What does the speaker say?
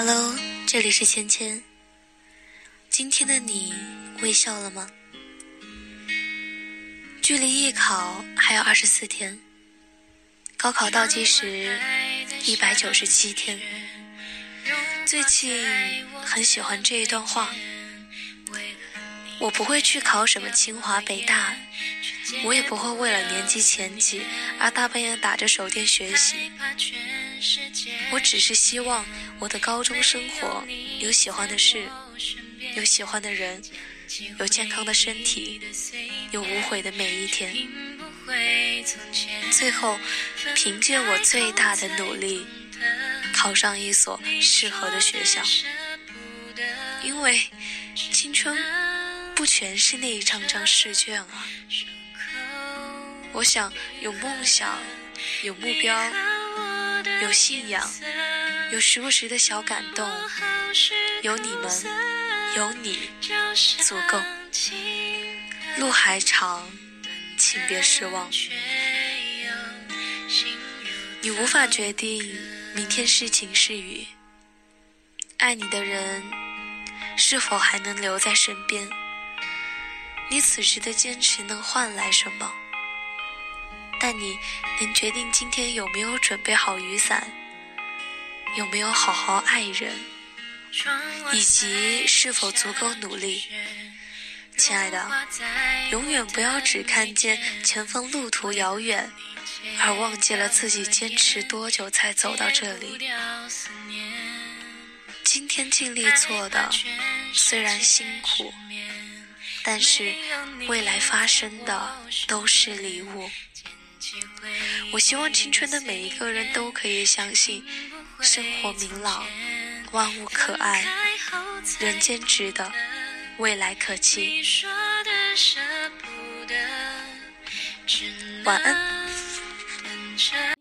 Hello，这里是芊芊。今天的你微笑了吗？距离艺考还有二十四天，高考倒计时一百九十七天。最近很喜欢这一段话：我不会去考什么清华北大。我也不会为了年级前几而大半夜打着手电学习。我只是希望我的高中生活有喜欢的事，有喜欢的人，有健康的身体，有无悔的每一天。最后，凭借我最大的努力，考上一所适合的学校。因为青春不全是那一张张试卷啊。我想有梦想，有目标，有信仰，有时不时的小感动，有你们，有你，足够。路还长，请别失望。你无法决定明天是晴是雨，爱你的人是否还能留在身边？你此时的坚持能换来什么？但你能决定今天有没有准备好雨伞，有没有好好爱人，以及是否足够努力？亲爱的，永远不要只看见前方路途遥远，而忘记了自己坚持多久才走到这里。今天尽力做的，虽然辛苦，但是未来发生的都是礼物。我希望青春的每一个人都可以相信，生活明朗，万物可爱，人间值得，未来可期。晚安。